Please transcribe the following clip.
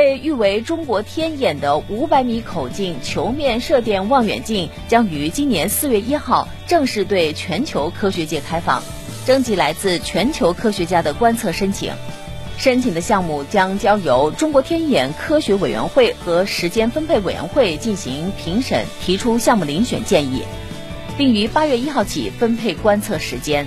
被誉为中国天眼的五百米口径球面射电望远镜将于今年四月一号正式对全球科学界开放。征集来自全球科学家的观测申请。申请的项目将交由中国天眼科学委员会和时间分配委员会进行评审提出项目遴选建议并于八月一号起分配观测时间。